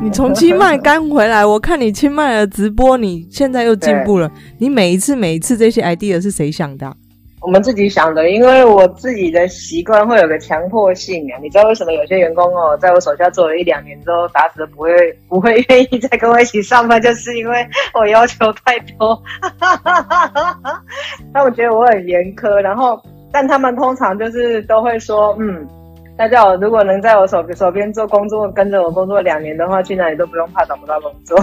你从清迈刚回来，我看你清迈的直播，你现在又进步了。你每一次每一次这些 idea 是谁想的啊？我们自己想的，因为我自己的习惯会有个强迫性啊。你知道为什么有些员工哦，在我手下做了一两年之后，打死都不会 不会愿意再跟我一起上班，就是因为我要求太多，他们觉得我很严苛，然后但他们通常就是都会说，嗯。那叫我如果能在我手手边做工作，跟着我工作两年的话，去哪里都不用怕找不到工作，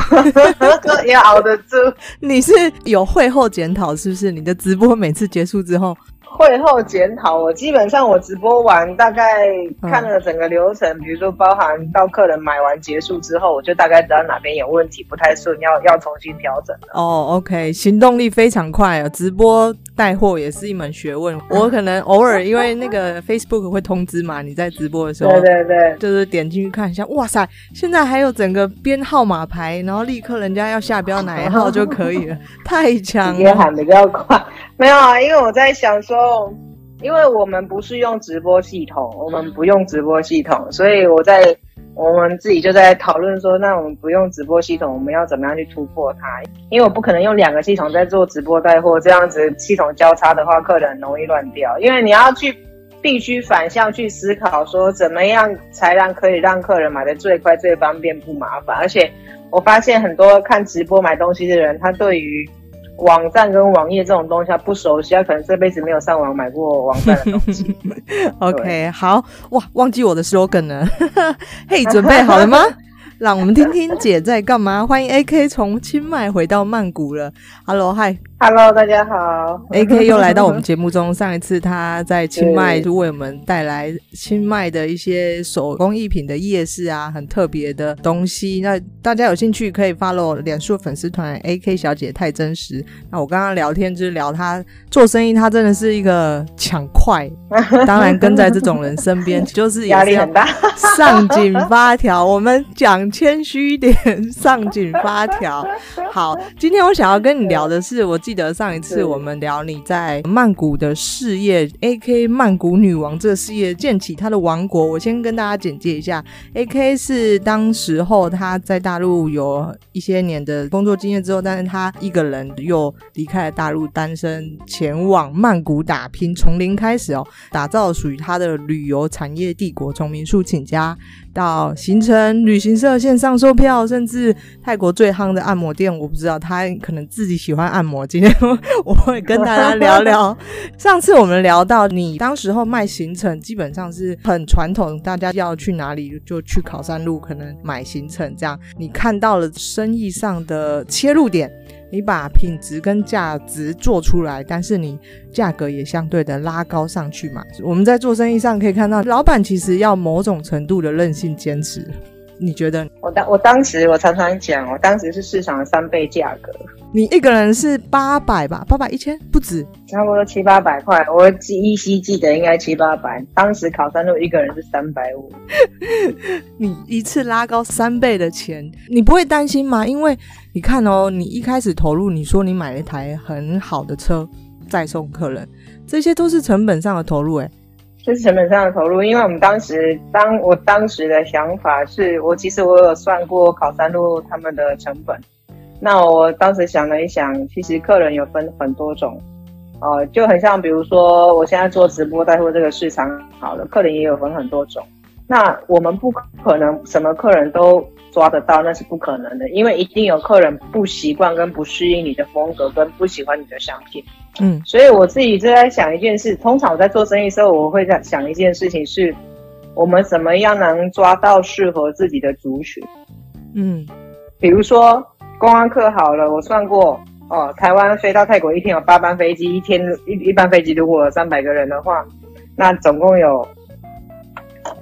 也熬得住。你是有会后检讨是不是？你的直播每次结束之后。会后检讨，我基本上我直播完大概看了整个流程，嗯、比如说包含到客人买完结束之后，我就大概知道哪边有问题，不太顺，要要重新调整。哦，OK，行动力非常快啊！直播带货也是一门学问。我可能偶尔因为那个 Facebook 会通知嘛，你在直播的时候，对对对，就是点进去看一下，哇塞，现在还有整个编号码牌，然后立刻人家要下标哪一号就可以了，太强了，也喊得比较快。没有啊，因为我在想说，因为我们不是用直播系统，我们不用直播系统，所以我在我们自己就在讨论说，那我们不用直播系统，我们要怎么样去突破它？因为我不可能用两个系统在做直播带货，这样子系统交叉的话，客人很容易乱掉。因为你要去必须反向去思考，说怎么样才让可以让客人买的最快、最方便、不麻烦。而且我发现很多看直播买东西的人，他对于网站跟网页这种东西他不熟悉，他可能这辈子没有上网买过网站的东西。OK，好哇，忘记我的 slogan 了。嘿，准备好了吗？让我们听听姐在干嘛。欢迎 AK 从清迈回到曼谷了。Hello，Hi。Hello，大家好。AK 又来到我们节目中。上一次他在清迈就为我们带来清迈的一些手工艺品的夜市啊，很特别的东西。那大家有兴趣可以 follow 脸书粉丝团 AK 小姐太真实。那我刚刚聊天就是聊他做生意，他真的是一个抢快。当然跟在这种人身边就是压力很大，上紧发条。我们讲谦虚一点，上紧发条。好，今天我想要跟你聊的是我。记得上一次我们聊你在曼谷的事业，AK 曼谷女王这个事业建起她的王国。我先跟大家简介一下，AK 是当时候她在大陆有一些年的工作经验之后，但是她一个人又离开了大陆，单身前往曼谷打拼，从零开始哦，打造属于她的旅游产业帝国，从民宿起家。到行程旅行社线上售票，甚至泰国最夯的按摩店，我不知道他可能自己喜欢按摩。今天我会跟大家聊聊。上次我们聊到你当时候卖行程，基本上是很传统，大家要去哪里就去考山路，可能买行程这样。你看到了生意上的切入点。你把品质跟价值做出来，但是你价格也相对的拉高上去嘛。我们在做生意上可以看到，老板其实要某种程度的任性坚持。你觉得？我当我当时我常常讲，我当时是市场的三倍价格。你一个人是八百吧？八百一千不止，差不多七八百块。我记依稀记得应该七八百。当时考山路一个人是三百五。你一次拉高三倍的钱，你不会担心吗？因为你看哦，你一开始投入，你说你买了一台很好的车再送客人，这些都是成本上的投入，诶这是成本上的投入，因为我们当时，当我当时的想法是，我其实我有算过考山路他们的成本。那我当时想了一想，其实客人有分很多种，呃，就很像比如说我现在做直播带货这个市场，好了，客人也有分很多种。那我们不可能什么客人都抓得到，那是不可能的，因为一定有客人不习惯跟不适应你的风格，跟不喜欢你的商品。嗯，所以我自己就在想一件事。通常我在做生意的时候，我会在想一件事情是，我们怎么样能抓到适合自己的族群？嗯，比如说公安课好了，我算过哦，台湾飞到泰国一天有八班飞机，一天一一班飞机如果有三百个人的话，那总共有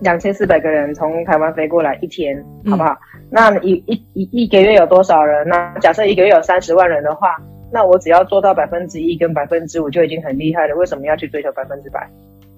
两千四百个人从台湾飞过来一天，好不好？嗯、那一一一一个月有多少人？那假设一个月有三十万人的话。那我只要做到百分之一跟百分之五就已经很厉害了，为什么要去追求百分之百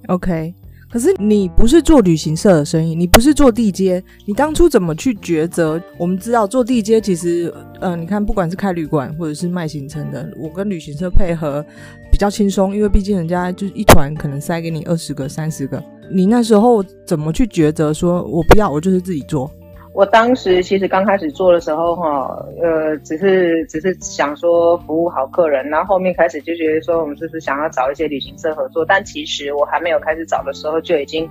？OK，可是你不是做旅行社的生意，你不是做地接，你当初怎么去抉择？我们知道做地接其实，呃，你看不管是开旅馆或者是卖行程的，我跟旅行社配合比较轻松，因为毕竟人家就是一团可能塞给你二十个、三十个，你那时候怎么去抉择？说我不要，我就是自己做。我当时其实刚开始做的时候，哈，呃，只是只是想说服务好客人，然后后面开始就觉得说，我们就是想要找一些旅行社合作？但其实我还没有开始找的时候，就已经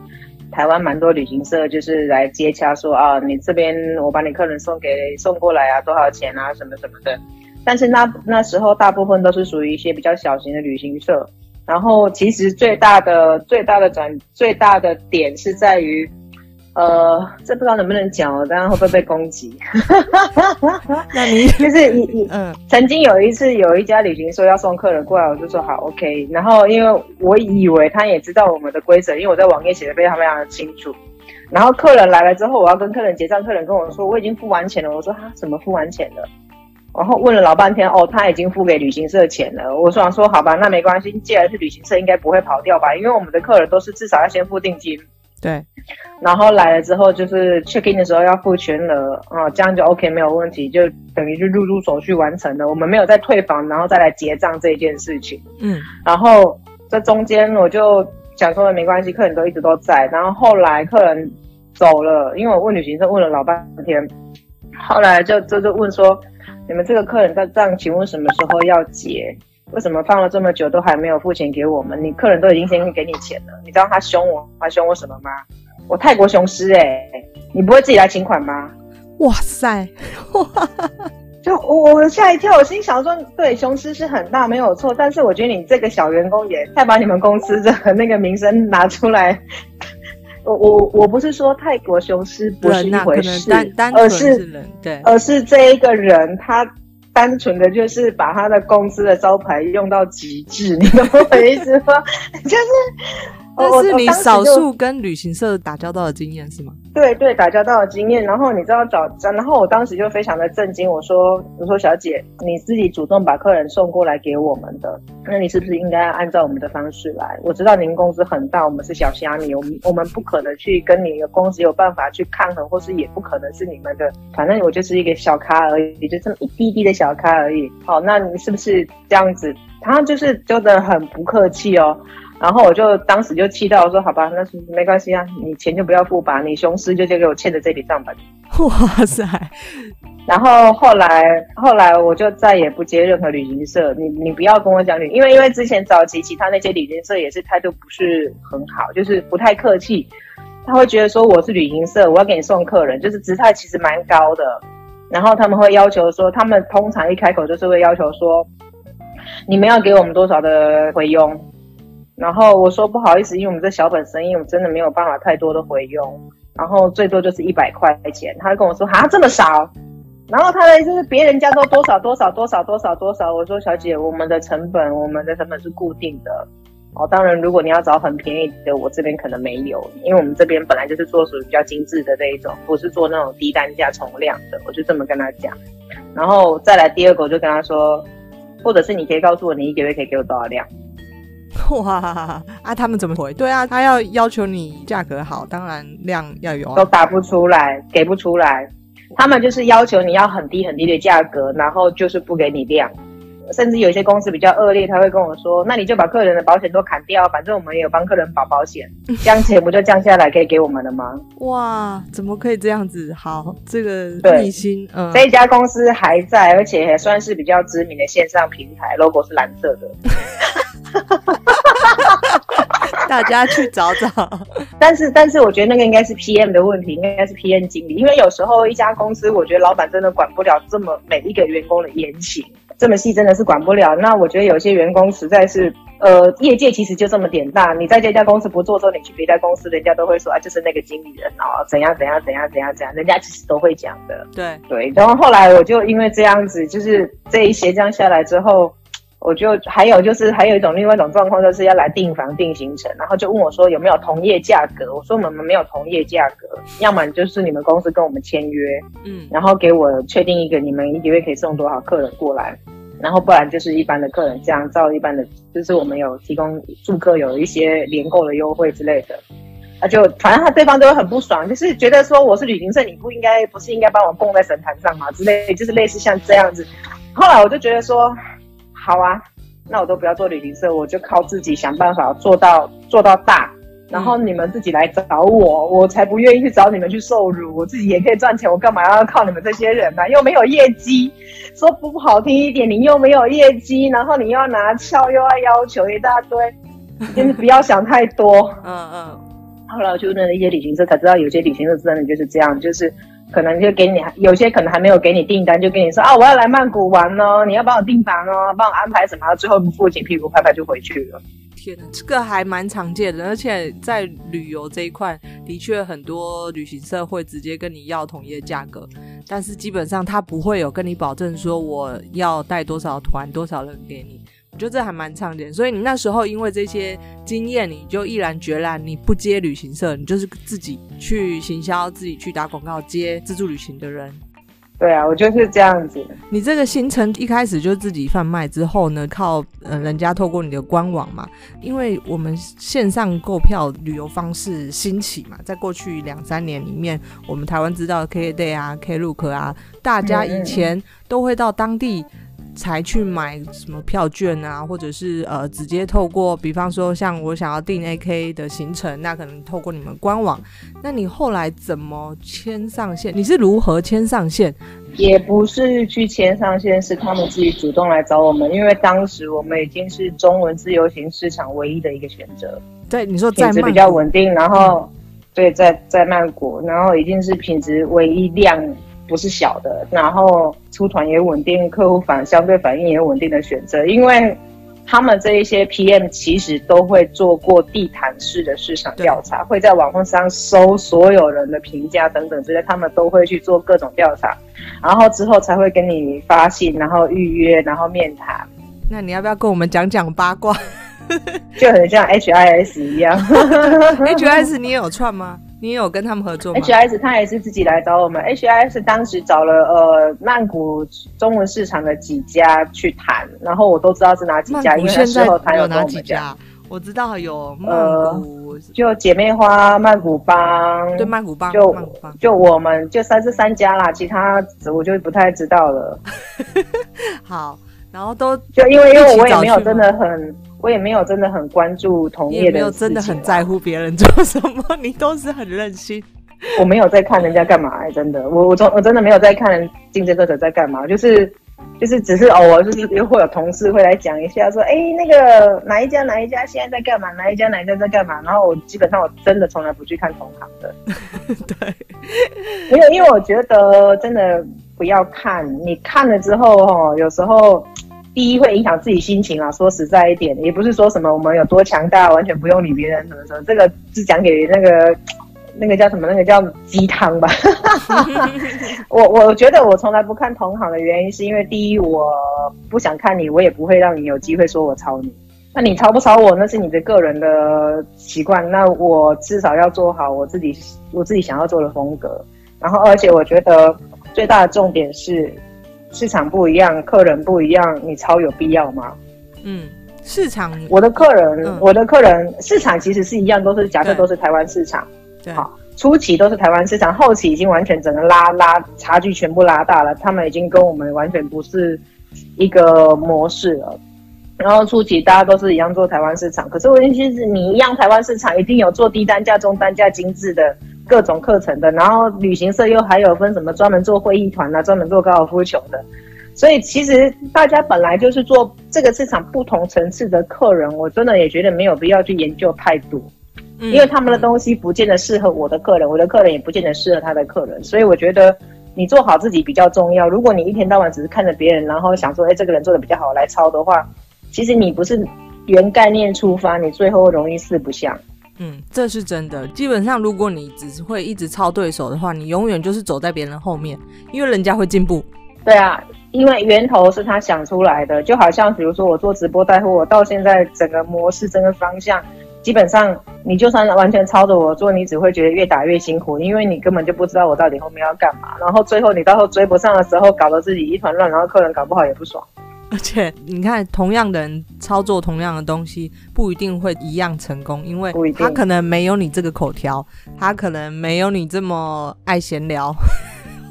台湾蛮多旅行社就是来接洽说啊，你这边我把你客人送给送过来啊，多少钱啊，什么什么的。但是那那时候大部分都是属于一些比较小型的旅行社，然后其实最大的最大的转最大的点是在于。呃，这不知道能不能讲哦，当然会不会被攻击？那你就是你你 嗯，曾经有一次有一家旅行社要送客人过来，我就说好 OK。然后因为我以为他也知道我们的规则，因为我在网页写的非常非常的清楚。然后客人来了之后，我要跟客人结账，客人跟我说我已经付完钱了。我说他怎么付完钱了？然后问了老半天，哦，他已经付给旅行社钱了。我想说好吧，那没关系，既然是旅行社，应该不会跑掉吧？因为我们的客人都是至少要先付定金。对，然后来了之后就是 check in 的时候要付全额啊，这样就 OK 没有问题，就等于就入住手续完成了。我们没有再退房，然后再来结账这一件事情。嗯，然后这中间我就想说没关系，客人都一直都在。然后后来客人走了，因为我问旅行社问了老半天，后来就就就问说，你们这个客人在账，请问什么时候要结？为什么放了这么久都还没有付钱给我们？你客人都已经先给你钱了，你知道他凶我，他凶我什么吗？我泰国雄狮哎，你不会自己来请款吗？哇塞，哇，就我我吓一跳，我心想说，对，雄狮是很大没有错，但是我觉得你这个小员工也太把你们公司的那个名声拿出来。我我我不是说泰国雄狮不是一回事，而是对，而是这一个人他。单纯的就是把他的公司的招牌用到极致，你懂我的意思吗？就是。但是你少数跟旅行社打交道的经验是吗？对对，打交道的经验。然后你知道找，然后我当时就非常的震惊。我说，我说小姐，你自己主动把客人送过来给我们的，那你是不是应该按照我们的方式来？我知道您公司很大，我们是小虾米，我们我们不可能去跟你的公司有办法去抗衡，或是也不可能是你们的。反正我就是一个小咖而已，也就这么一滴滴的小咖而已。好，那你是不是这样子？他就是真的很不客气哦。然后我就当时就气到我说：“好吧，那是没关系啊，你钱就不要付吧，你雄狮就借给我欠的这笔账吧。”哇塞！然后后来后来我就再也不接任何旅行社，你你不要跟我讲旅，因为因为之前早期其他那些旅行社也是态度不是很好，就是不太客气，他会觉得说我是旅行社，我要给你送客人，就是姿态其实蛮高的。然后他们会要求说，他们通常一开口就是会要求说，你们要给我们多少的回佣。然后我说不好意思，因为我们这小本生意，我真的没有办法太多的回佣，然后最多就是一百块钱。他就跟我说啊，这么少？然后他的意思是别人家都多少多少多少多少多少。我说小姐，我们的成本，我们的成本是固定的。哦，当然如果你要找很便宜的，我这边可能没有，因为我们这边本来就是做属于比较精致的这一种，不是做那种低单价重量的。我就这么跟他讲。然后再来第二个，我就跟他说，或者是你可以告诉我，你一个月可以给我多少量？哇啊！他们怎么回？对啊，他要要求你价格好，当然量要有啊。都打不出来，给不出来。他们就是要求你要很低很低的价格，然后就是不给你量。甚至有些公司比较恶劣，他会跟我说：“那你就把客人的保险都砍掉，反正我们也有帮客人保保险，这样钱不就降下来可以给我们了吗？”哇，怎么可以这样子？好，这个秘辛，嗯，这一家公司还在，而且还算是比较知名的线上平台，logo 是蓝色的。大家去找找，但是但是我觉得那个应该是 PM 的问题，应该是 PM 经理，因为有时候一家公司，我觉得老板真的管不了这么每一个员工的言行，这么细真的是管不了。那我觉得有些员工实在是，呃，业界其实就这么点大，你在这家公司不做之后，你去别家公司，人家都会说啊，就是那个经理人哦，怎样怎样怎样怎样怎样，人家其实都会讲的。对对，然后后来我就因为这样子，就是这一些这样下来之后。我就还有就是还有一种另外一种状况，就是要来订房订行程，然后就问我说有没有同业价格。我说我们没有同业价格，要么就是你们公司跟我们签约，嗯，然后给我确定一个你们一个月可以送多少客人过来，然后不然就是一般的客人这样照一般的，就是我们有提供住客有一些联购的优惠之类的，啊就反正他对方都会很不爽，就是觉得说我是旅行社，你不应该不是应该帮我供在神坛上吗？之类就是类似像这样子。后来我就觉得说。好啊，那我都不要做旅行社，我就靠自己想办法做到做到大，然后你们自己来找我，我才不愿意去找你们去受辱。我自己也可以赚钱，我干嘛要靠你们这些人呢？又没有业绩，说不好听一点，你又没有业绩，然后你又要拿翘，又要要求一大堆，真的不要想太多。嗯嗯。后来我就问了一些旅行社，才知道有些旅行社真的就是这样，就是可能就给你，有些可能还没有给你订单，就跟你说啊，我要来曼谷玩哦，你要帮我订房哦，帮我安排什么，最后不付钱，屁股拍拍就回去了。天呐，这个还蛮常见的，而且在旅游这一块，的确很多旅行社会直接跟你要统一的价格，但是基本上他不会有跟你保证说我要带多少团、多少人给你。我觉得这还蛮常见，所以你那时候因为这些经验，你就毅然决然你不接旅行社，你就是自己去行销、自己去打广告、接自助旅行的人。对啊，我就是这样子。你这个行程一开始就自己贩卖之后呢，靠呃人家透过你的官网嘛，因为我们线上购票旅游方式兴起嘛，在过去两三年里面，我们台湾知道的 KKday 啊、Klook 啊，大家以前都会到当地才去买什么票券啊，或者是呃直接透过，比方说像我想要订 AK 的行程，那可能透过你们官网。那你后来怎么签上线？你是如何签上线？也不是去签上线，是他们自己主动来找我们，因为当时我们已经是中文自由行市场唯一的一个选择。对，你说在比较稳定，然后、嗯、对，在在曼谷，然后已经是品质唯一量。不是小的，然后出团也稳定，客户反相对反应也稳定的选择，因为他们这一些 PM 其实都会做过地毯式的市场调查，会在网络上搜所有人的评价等等这些，他们都会去做各种调查，然后之后才会跟你发信，然后预约，然后面谈。那你要不要跟我们讲讲八卦？就很像 HIS 一样，HIS 你也有串吗？你有跟他们合作吗？HIS 他也是自己来找我们，HIS 当时找了呃曼谷中文市场的几家去谈，然后我都知道是哪几家，因为那时候他有哪几家，我知道有曼谷、呃、就姐妹花、曼谷帮，对曼谷帮，就曼谷帮就我们就三这三家啦，其他我就不太知道了。好，然后都就因为因为我也没有真的很。我也没有真的很关注同业的，也没有真的很在乎别人做什么，你都是很任性。我没有在看人家干嘛、欸，真的，我我从我真的没有在看竞争对手在干嘛，就是就是只是偶尔就是又会有同事会来讲一下，说哎、欸、那个哪一家哪一家现在在干嘛，哪一家哪一家在干嘛，然后我基本上我真的从来不去看同行的。对，没有，因为我觉得真的不要看，你看了之后哦，有时候。第一会影响自己心情啊，说实在一点，也不是说什么我们有多强大，完全不用理别人什么什么，这个是讲给那个那个叫什么，那个叫鸡汤吧。我我觉得我从来不看同行的原因，是因为第一我不想看你，我也不会让你有机会说我抄你。那你抄不抄我，那是你的个人的习惯。那我至少要做好我自己我自己想要做的风格。然后，而且我觉得最大的重点是。市场不一样，客人不一样，你超有必要吗？嗯，市场，我的客人，嗯、我的客人，市场其实是一样，都是假设都是台湾市场。对，好，初期都是台湾市场，后期已经完全整个拉拉差距全部拉大了，他们已经跟我们完全不是一个模式了。然后初期大家都是一样做台湾市场，可是问题是，你一样台湾市场一定有做低单价、中单价、精致的。各种课程的，然后旅行社又还有分什么专门做会议团啊，专门做高尔夫球的，所以其实大家本来就是做这个市场不同层次的客人，我真的也觉得没有必要去研究太多，嗯，因为他们的东西不见得适合我的客人，我的客人也不见得适合他的客人，所以我觉得你做好自己比较重要。如果你一天到晚只是看着别人，然后想说，哎，这个人做的比较好来抄的话，其实你不是原概念出发，你最后容易四不像。嗯，这是真的。基本上，如果你只是会一直抄对手的话，你永远就是走在别人后面，因为人家会进步。对啊，因为源头是他想出来的，就好像比如说我做直播带货，我到现在整个模式、整个方向，基本上你就算完全抄着我做，你只会觉得越打越辛苦，因为你根本就不知道我到底后面要干嘛，然后最后你到时候追不上的时候，搞得自己一团乱，然后客人搞不好也不爽。而且你看，同样的人操作同样的东西，不一定会一样成功，因为他可能没有你这个口条，他可能没有你这么爱闲聊。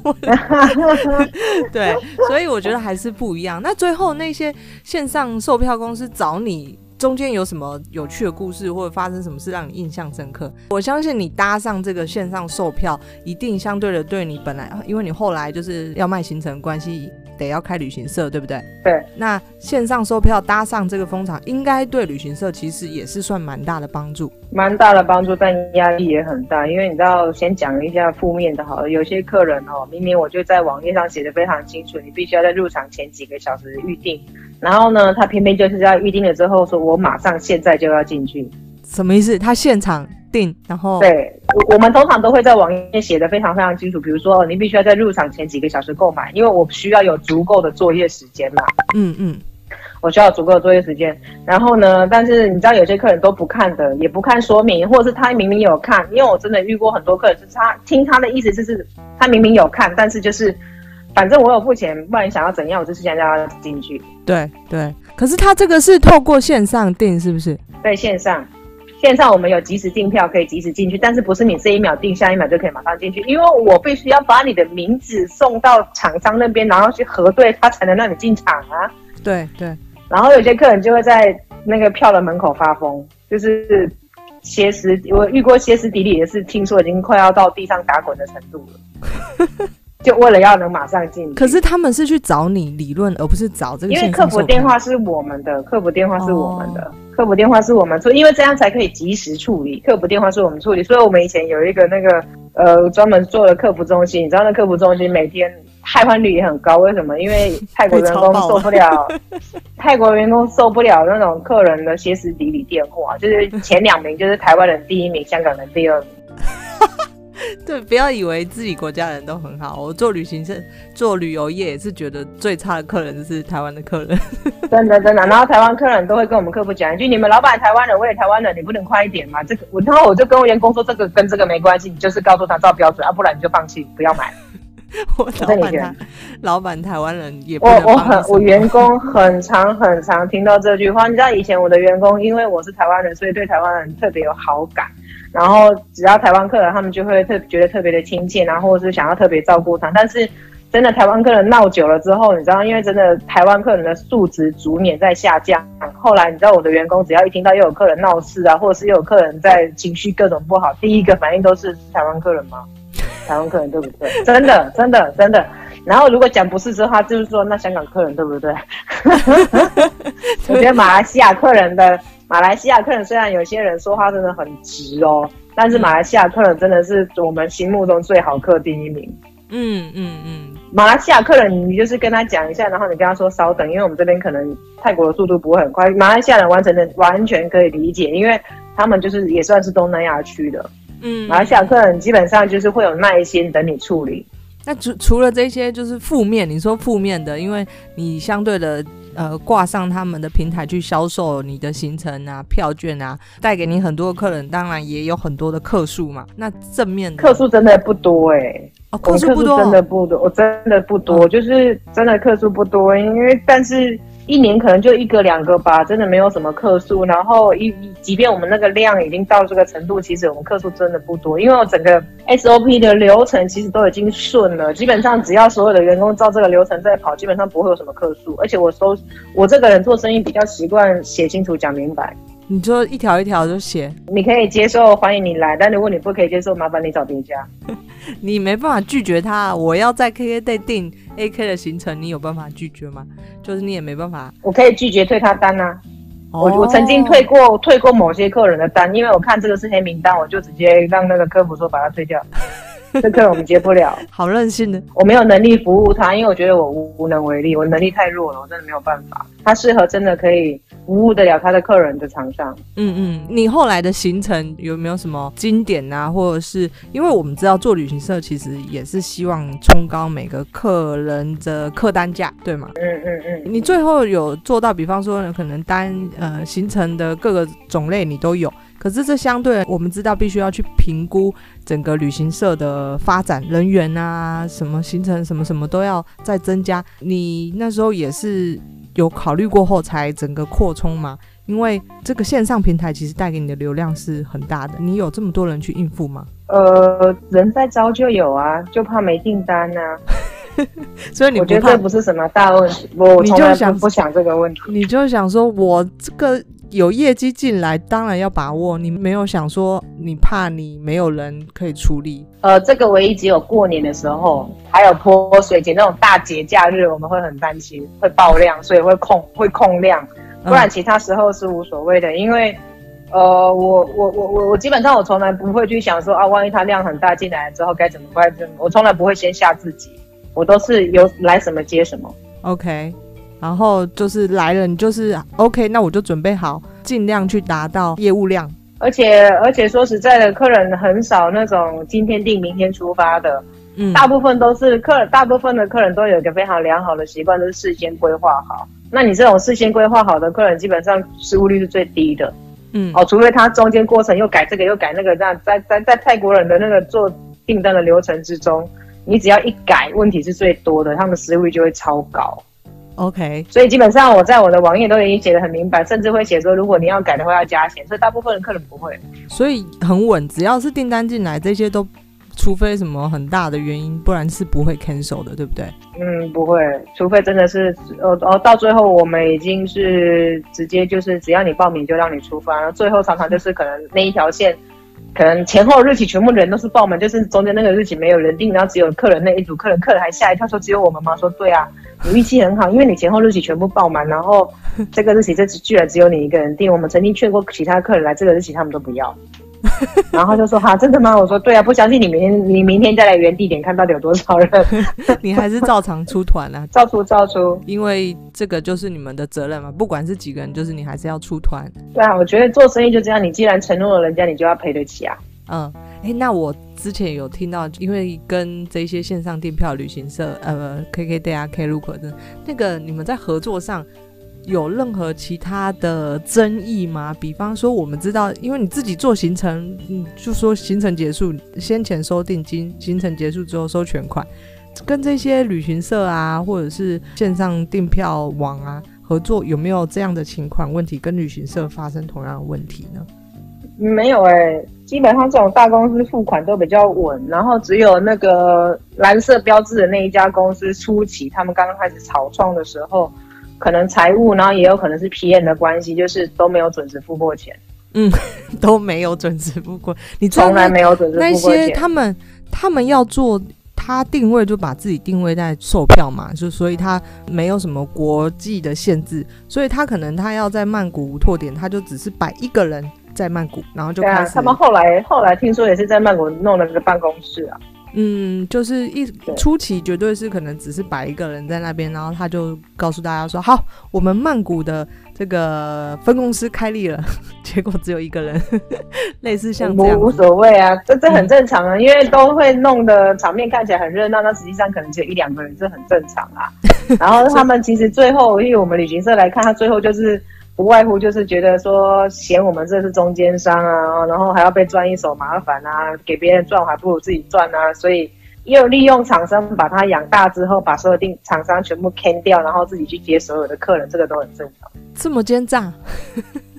对，所以我觉得还是不一样。那最后那些线上售票公司找你中间有什么有趣的故事，或者发生什么事让你印象深刻？我相信你搭上这个线上售票，一定相对的对你本来，因为你后来就是要卖行程关系。得要开旅行社，对不对？对。那线上售票搭上这个风场，应该对旅行社其实也是算蛮大的帮助。蛮大的帮助，但压力也很大，因为你知道，先讲一下负面的好了。有些客人哦，明明我就在网页上写的非常清楚，你必须要在入场前几个小时预定，然后呢，他偏偏就是要预定了之后说，我马上现在就要进去。什么意思？他现场订，然后对，我我们通常都会在网页写的非常非常清楚，比如说你必须要在入场前几个小时购买，因为我需要有足够的作业时间嘛。嗯嗯，我需要足够的作业时间。然后呢，但是你知道有些客人都不看的，也不看说明，或者是他明明有看，因为我真的遇过很多客人，就是他听他的意思就是他明明有看，但是就是反正我有付钱，不然你想要怎样，我就是想让他进去。对对，可是他这个是透过线上订，是不是？对，线上。线上我们有即时订票，可以及时进去，但是不是你这一秒订，下一秒就可以马上进去，因为我必须要把你的名字送到厂商那边，然后去核对，他才能让你进场啊。对对。然后有些客人就会在那个票的门口发疯，就是歇斯，我遇过歇斯底里的是，听说已经快要到地上打滚的程度了。就为了要能马上进，可是他们是去找你理论，而不是找这个。因为客服电话是我们的，客服电话是我们的，哦、客服电话是我们，处因为这样才可以及时处理。客服电话是我们处理，所以我们以前有一个那个呃专门做的客服中心，你知道那客服中心每天汰换率也很高，为什么？因为 泰国员工受不了，泰国员工受不了那种客人的歇斯底里电话，就是前两名就是台湾人第一名，香港人第二名。对，不要以为自己国家人都很好。我做旅行社、做旅游业也是觉得最差的客人是台湾的客人。真的真的，然后台湾客人都会跟我们客服讲一句：“你们老板台湾人，我也台湾人，你不能快一点吗？”这个我，然后我就跟我员工说：“这个跟这个没关系，你就是告诉他照标准，啊，不然你就放弃，不要买。”我老板他老板台湾人也不我我很我员工很常很常听到这句话。你知道以前我的员工因为我是台湾人，所以对台湾人特别有好感。然后只要台湾客人，他们就会特觉得特别的亲切，然后或者是想要特别照顾他。但是真的台湾客人闹久了之后，你知道，因为真的台湾客人的素质逐年在下降。后来你知道我的员工只要一听到又有客人闹事啊，或者是又有客人在情绪各种不好，第一个反应都是台湾客人吗？台湾客人对不对？真的真的真的。然后如果讲不是的话，就是说那香港客人对不对？我觉得马来西亚客人的。马来西亚客人虽然有些人说话真的很直哦，但是马来西亚客人真的是我们心目中最好客第一名。嗯嗯嗯，马来西亚客人，你就是跟他讲一下，然后你跟他说稍等，因为我们这边可能泰国的速度不会很快。马来西亚人完成的完全可以理解，因为他们就是也算是东南亚区的。嗯，马来西亚客人基本上就是会有耐心等你处理。那除除了这些就是负面，你说负面的，因为你相对的。呃，挂上他们的平台去销售你的行程啊、票券啊，带给你很多客人，当然也有很多的客数嘛。那正面的客数真的不多哎、欸，哦，客数不多，真的不多，我真的不多，嗯、就是真的客数不多，因为但是。一年可能就一个两个吧，真的没有什么客数。然后一即便我们那个量已经到这个程度，其实我们客数真的不多，因为我整个 SOP 的流程其实都已经顺了，基本上只要所有的员工照这个流程在跑，基本上不会有什么客数。而且我收我这个人做生意比较习惯写清楚讲明白。你就一条一条就写，你可以接受，欢迎你来。但如果你不可以接受，麻烦你找别家。你没办法拒绝他。我要在 KKday 订 AK 的行程，你有办法拒绝吗？就是你也没办法。我可以拒绝退他单啊。哦、我我曾经退过退过某些客人的单，因为我看这个是黑名单，我就直接让那个客服说把它退掉。这客人我们接不了。好任性的，我没有能力服务他，因为我觉得我无无能为力，我能力太弱了，我真的没有办法。他适合真的可以。服务得了他的客人的厂商。嗯嗯，你后来的行程有没有什么经典啊？或者是因为我们知道做旅行社其实也是希望冲高每个客人的客单价，对吗？嗯嗯嗯。你最后有做到，比方说可能单呃行程的各个种类你都有，可是这相对我们知道必须要去评估整个旅行社的发展人员啊，什么行程什么什么都要再增加。你那时候也是。有考虑过后才整个扩充嘛？因为这个线上平台其实带给你的流量是很大的，你有这么多人去应付吗？呃，人在招就有啊，就怕没订单啊。所以你我觉得这不是什么大问题，我从来不想这个问题。你就想说，我这个有业绩进来，当然要把握。你没有想说你怕你没有人可以处理？呃，这个唯一只有过年的时候，还有泼水节那种大节假日，我们会很担心会爆量，所以会控会控量。不然其他时候是无所谓的，嗯、因为呃，我我我我我基本上我从来不会去想说啊，万一它量很大进来之后该怎么办？我从来不会先吓自己，我都是有来什么接什么。OK。然后就是来了，你就是 OK，那我就准备好，尽量去达到业务量。而且而且说实在的，客人很少那种今天订明天出发的，嗯，大部分都是客，大部分的客人都有一个非常良好的习惯，都是事先规划好。那你这种事先规划好的客人，基本上失误率是最低的，嗯，哦，除非他中间过程又改这个又改那个，这样在在在泰国人的那个做订单的流程之中，你只要一改，问题是最多的，他们失误率就会超高。OK，所以基本上我在我的网页都已经写得很明白，甚至会写说，如果你要改的话要加钱，所以大部分的客人不会，所以很稳，只要是订单进来，这些都，除非什么很大的原因，不然是不会 cancel 的，对不对？嗯，不会，除非真的是，呃哦，到最后我们已经是直接就是只要你报名就让你出发，然后最后常常就是可能那一条线。可能前后日期全部人都是爆满，就是中间那个日期没有人订，然后只有客人那一组客人，客人还吓一跳说只有我们吗？说对啊，你运气很好，因为你前后日期全部爆满，然后 这个日期这居然只有你一个人订。我们曾经劝过其他客人来这个日期，他们都不要。然后就说哈，真的吗？我说对啊，不相信你明天你明天再来原地点看到底有多少人，你还是照常出团啊，照出照出，因为这个就是你们的责任嘛，不管是几个人，就是你还是要出团。对啊，我觉得做生意就这样，你既然承诺了人家，你就要赔得起啊。嗯，哎，那我之前有听到，因为跟这些线上订票旅行社，呃，KKday 啊，Klook 的，那个你们在合作上。有任何其他的争议吗？比方说，我们知道，因为你自己做行程，嗯，就说行程结束，先前收定金，行程结束之后收全款，跟这些旅行社啊，或者是线上订票网啊合作，有没有这样的情况问题？跟旅行社发生同样的问题呢？没有哎、基本上这种大公司付款都比较稳，然后只有那个蓝色标志的那一家公司初期，他们刚刚开始草创的时候。可能财务，然后也有可能是 PM 的关系，就是都没有准时付过钱。嗯，都没有准时付过。你从来没有准时付过钱。那些他们他们要做，他定位就把自己定位在售票嘛，就所以他没有什么国际的限制，所以他可能他要在曼谷拓点，他就只是摆一个人在曼谷，然后就开始。啊，他们后来后来听说也是在曼谷弄了个办公室啊。嗯，就是一初期绝对是可能只是摆一个人在那边，然后他就告诉大家说：“好，我们曼谷的这个分公司开立了。”结果只有一个人，类似像这样，无所谓啊，这这很正常啊，嗯、因为都会弄的场面看起来很热闹，那实际上可能只有一两个人，这很正常啊。然后他们其实最后，因为我们旅行社来看，他最后就是。不外乎就是觉得说嫌我们这是中间商啊，然后还要被赚一手麻烦啊，给别人赚还不如自己赚啊，所以又利用厂商把它养大之后，把所有订厂商全部 can 掉，然后自己去接所有的客人，这个都很正常。这么奸诈？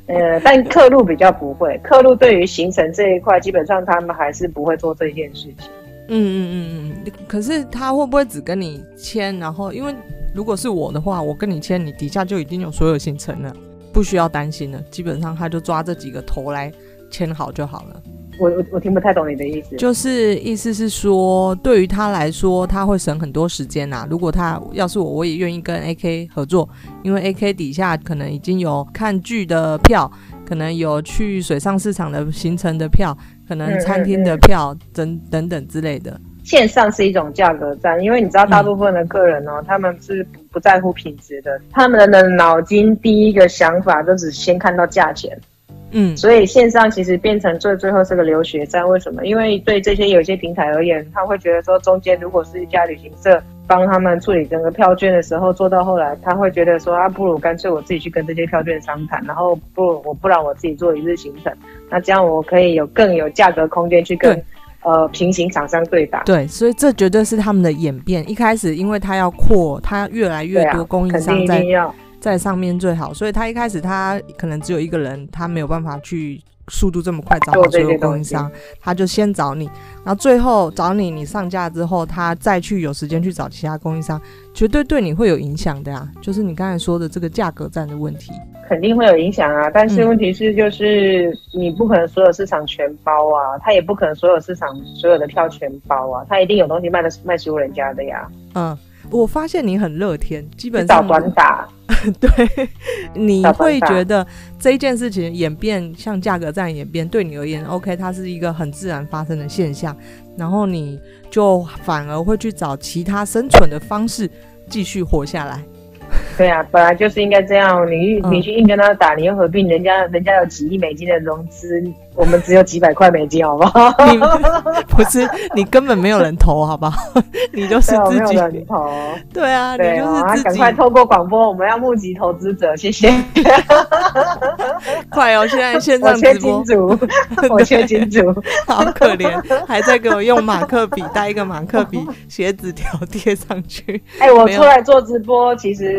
呃，但客路比较不会，客路对于行程这一块，基本上他们还是不会做这件事情。嗯嗯嗯嗯，可是他会不会只跟你签？然后因为如果是我的话，我跟你签，你底下就已经有所有行程了。不需要担心了，基本上他就抓这几个头来签好就好了。我我我听不太懂你的意思，就是意思是说，对于他来说，他会省很多时间呐、啊。如果他要是我，我也愿意跟 AK 合作，因为 AK 底下可能已经有看剧的票，可能有去水上市场的行程的票，可能餐厅的票等、嗯嗯嗯、等等之类的。线上是一种价格战，因为你知道，大部分的客人哦，嗯、他们是不在乎品质的，他们的脑筋第一个想法都只先看到价钱，嗯，所以线上其实变成最最后是个流血战。为什么？因为对这些有些平台而言，他会觉得说，中间如果是一家旅行社帮他们处理整个票券的时候，做到后来，他会觉得说，啊，不如干脆我自己去跟这些票券商谈，然后不如我不然我自己做一日行程，那这样我可以有更有价格空间去跟。呃，平行厂商对打，对，所以这绝对是他们的演变。一开始，因为他要扩，他越来越多供应商在、啊、在上面最好，所以他一开始他可能只有一个人，他没有办法去速度这么快找好所有供应商，他就先找你，然后最后找你，你上架之后，他再去有时间去找其他供应商，绝对对你会有影响的呀。就是你刚才说的这个价格战的问题，肯定会有影响啊。但是问题是，就是你不可能所有市场全包啊，他也不可能所有市场所有的票全包啊，他一定有东西卖的卖输人家的呀。嗯。我发现你很乐天，基本上找短打，对，你会觉得这一件事情演变像价格战演变，对你而言，OK，它是一个很自然发生的现象，然后你就反而会去找其他生存的方式继续活下来。对啊，本来就是应该这样。你你去硬跟他打，你又何必？人家人家有几亿美金的融资，我们只有几百块美金，好不好？你 不是你根本没有人投，好不好？你就是自己投。对啊，对你就是自己。赶快透过广播，我们要募集投资者，谢谢。快哦！现在线上直播，我缺金主，我缺金主，好可怜，还在给我用马克笔带一个马克笔写纸条贴上去。哎，我出来做直播，其实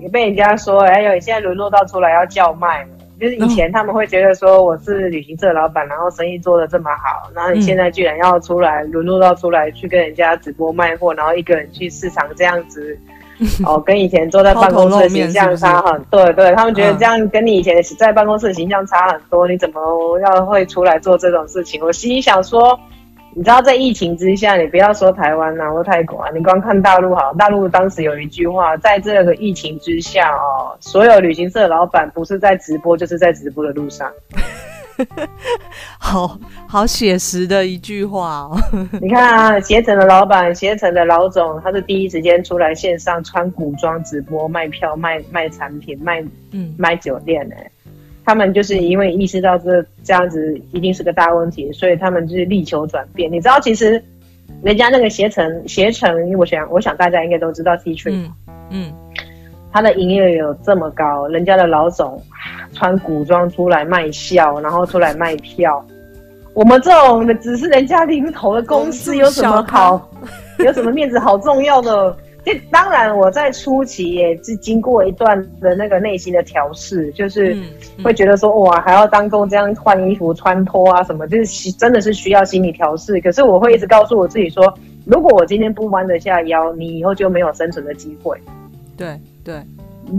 也被人家说，哎呦，你现在沦落到出来要叫卖了。就是以前他们会觉得说我是旅行社老板，然后生意做得这么好，然后你现在居然要出来沦落到出来去跟人家直播卖货，然后一个人去市场这样子。哦，跟以前坐在办公室的形象差很，对对，他们觉得这样跟你以前在办公室的形象差很多，你怎么要会出来做这种事情？我心里想说，你知道在疫情之下，你不要说台湾啊或泰国啊，你光看大陆好，大陆当时有一句话，在这个疫情之下哦，所有旅行社的老板不是在直播，就是在直播的路上。好好写实的一句话哦！你看啊，携程的老板、携程的老总，他是第一时间出来线上穿古装直播卖票、卖卖产品、卖嗯卖酒店的。他们就是因为意识到这这样子一定是个大问题，所以他们就是力求转变。你知道，其实人家那个携程，携程，因为我想，我想大家应该都知道 Ctrip 嗯。嗯他的营业额有这么高，人家的老总穿古装出来卖笑，然后出来卖票。我们这种的只是人家零头的公司，有什么好？有什么面子好重要的？这当然，我在初期也是经过一段的那个内心的调试，就是会觉得说哇，还要当众这样换衣服、穿脱啊什么，就是真的是需要心理调试。可是我会一直告诉我自己说，如果我今天不弯得下腰，你以后就没有生存的机会。对。对，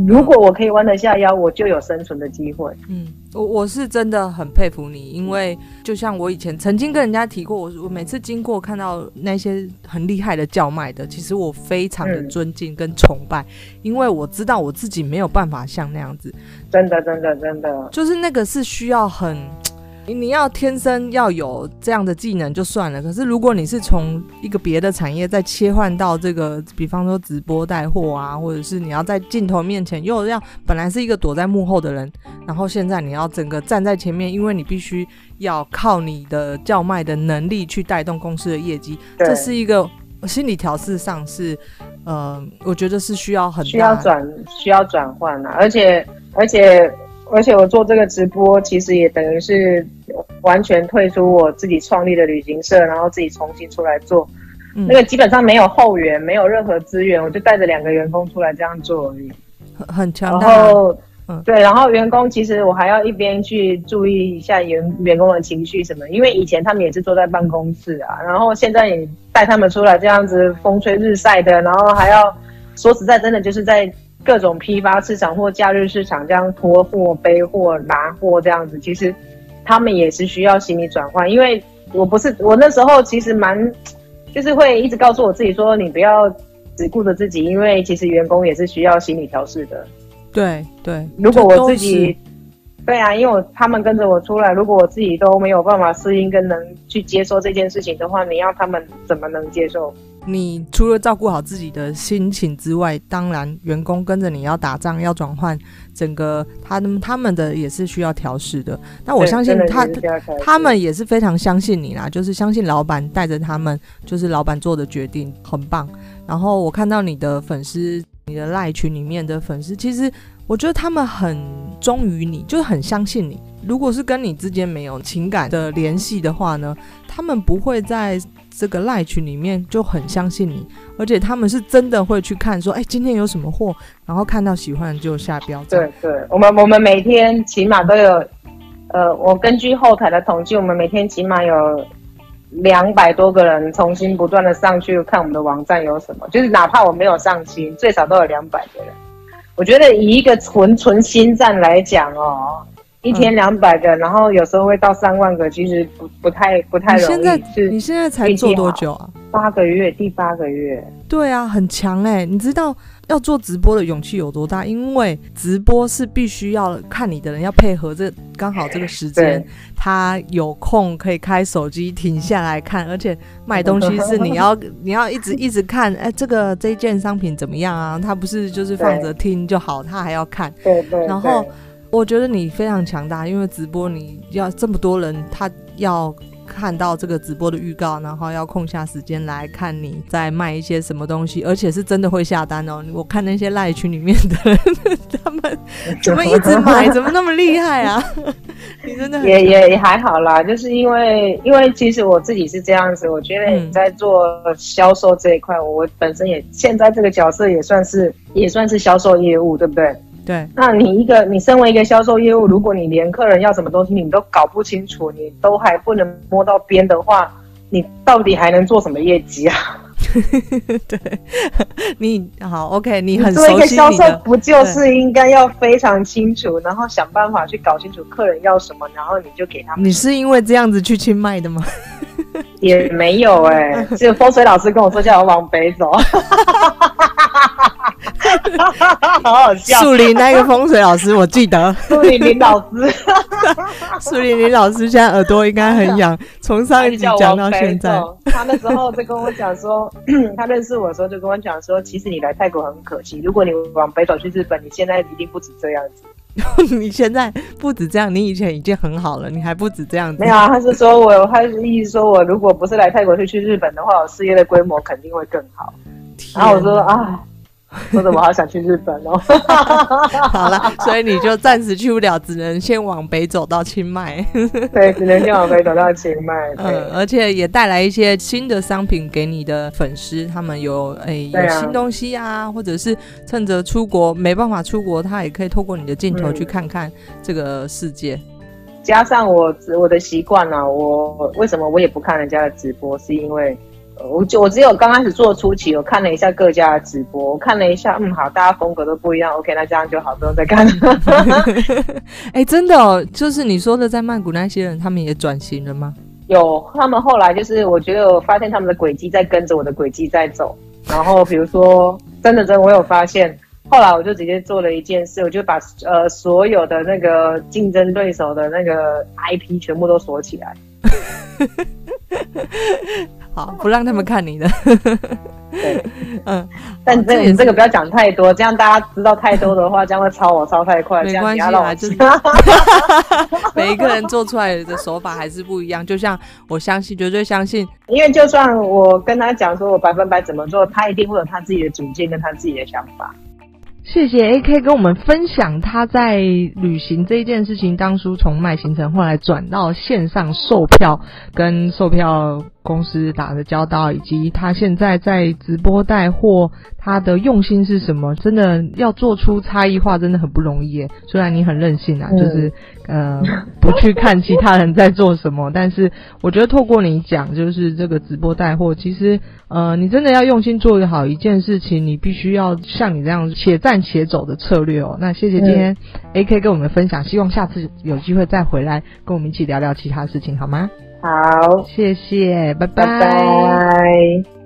如果我可以弯得下腰，我就有生存的机会。嗯，我我是真的很佩服你，因为就像我以前曾经跟人家提过，我我每次经过看到那些很厉害的叫卖的，其实我非常的尊敬跟崇拜，嗯，因为我知道我自己没有办法像那样子。真的，真的，真的，就是那个是需要很。你要天生要有这样的技能就算了，可是如果你是从一个别的产业再切换到这个，比方说直播带货啊，或者是你要在镜头面前又要本来是一个躲在幕后的人，然后现在你要整个站在前面，因为你必须要靠你的叫卖的能力去带动公司的业绩，这是一个心理调试上是，呃，我觉得是需要很需要转需要转换啊，而且而且。而且我做这个直播，其实也等于是完全退出我自己创立的旅行社，然后自己重新出来做。嗯、那个基本上没有后援，没有任何资源，我就带着两个员工出来这样做而已。很很强大。然后，嗯，对，然后员工其实我还要一边去注意一下员员工的情绪什么，因为以前他们也是坐在办公室啊，然后现在也带他们出来这样子风吹日晒的，然后还要说实在真的就是在。各种批发市场或假日市场这样拖货、背货、拿货这样子，其实他们也是需要心理转换。因为我不是我那时候其实蛮，就是会一直告诉我自己说，你不要只顾着自己，因为其实员工也是需要心理调试的。对对，如果我自己，对啊，因为我他们跟着我出来，如果我自己都没有办法适应跟能去接受这件事情的话，你要他们怎么能接受？你除了照顾好自己的心情之外，当然员工跟着你要打仗，要转换整个他们他们的也是需要调试的。那我相信他他们也是非常相信你啦，就是相信老板带着他们，就是老板做的决定很棒。然后我看到你的粉丝，你的赖群里面的粉丝，其实我觉得他们很忠于你，就是很相信你。如果是跟你之间没有情感的联系的话呢，他们不会在。这个赖群里面就很相信你，而且他们是真的会去看，说，哎，今天有什么货，然后看到喜欢就下标。对对，我们我们每天起码都有呃，我根据后台的统计，我们每天起码有两百多个人重新不断的上去看我们的网站有什么，就是哪怕我没有上新，最少都有两百个人。我觉得以一个纯纯新站来讲哦。一天两百个，嗯，然后有时候会到三万个，其实不不太不太容易。你现在你现在才做多久啊？八个月，第八个月。对啊，很强哎！你知道要做直播的勇气有多大？因为直播是必须要看你的人要配合这刚好这个时间，他有空可以开手机停下来看，而且卖东西是你要 你要一直一直看，哎，这个这件商品怎么样啊？他不是就是放着听就好，他还要看。对对，对。然后。我觉得你非常强大，因为直播你要这么多人，他要看到这个直播的预告，然后要空下时间来看你在卖一些什么东西，而且是真的会下单哦。我看那些赖群里面的人，他们怎么一直买，怎么那么厉害啊？你真的也也也还好啦，就是因为因为其实我自己是这样子，我觉得你在做销售这一块，嗯，我本身也现在这个角色也算是也算是销售业务，对不对？对，那你一个，你身为一个销售业务，如果你连客人要什么东西你都搞不清楚，你都还不能摸到边的话，你到底还能做什么业绩啊？对，你好，OK，你很熟悉你，做一个销售不就是应该要非常清楚，然后想办法去搞清楚客人要什么，然后你就给他们。你是因为这样子去清迈的吗？也没有哎、欸，只有风水老师跟我说叫我往北走。好好笑！树林那个风水老师，我记得。树林林老师，树林林老师现在耳朵应该很痒，从上一集讲到现在。他那时候就跟我讲说，他认识我的时候就跟我讲说，其实你来泰国很可惜，如果你往北走去日本，你现在一定不止这样子。你现在不止这样，你以前已经很好了，你还不止这样子。没有啊，他是说我，他是意思说我如果不是来泰国，是去日本的话，我事业的规模肯定会更好。然后我说啊。我怎么好想去日本哦？好了，所以你就暂时去不了，只能先往北走到清迈。对，只能先往北走到清迈。嗯，而且也带来一些新的商品给你的粉丝，他们有诶、欸、有新东西啊，或者是趁着出国没办法出国，他也可以透过你的镜头去看看这个世界。嗯、加上我我的习惯呢，我为什么我也不看人家的直播，是因为。我就我只有刚开始做初期，我看了一下各家的直播，我看了一下，嗯，好，大家风格都不一样，OK，那这样就好，不用再看了。哎、欸，真的哦，就是你说的在曼谷那些人，他们也转型了吗？有，他们后来就是，我觉得我发现他们的轨迹在跟着我的轨迹在走。然后比如说，真的真的，我有发现，后来我就直接做了一件事，我就把呃所有的那个竞争对手的那个 IP 全部都锁起来。好，不让他们看你的。对，嗯，但这你这个不要讲太多，这样大家知道太多的话，将会抄我抄太快。没关系啊，就是 每一个人做出来的手法还是不一样。就像我相信，绝对相信，因为就算我跟他讲说我百分百怎么做，他一定会有他自己的主见跟他自己的想法。谢谢 AK 跟我们分享他在旅行这一件事情，当初从卖行程，后来转到线上售票，跟售票公司打的交道，以及他现在在直播带货，他的用心是什么？真的要做出差异化，真的很不容易耶。虽然你很任性啊，就是呃 不去看其他人在做什么，但是我觉得透过你讲，就是这个直播带货，其实呃你真的要用心做好一件事情，你必须要像你这样且战且走的策略哦。那谢谢今天 AK 跟我们分享，希望下次有机会再回来跟我们一起聊聊其他事情，好吗？好，谢谢，拜拜。拜拜。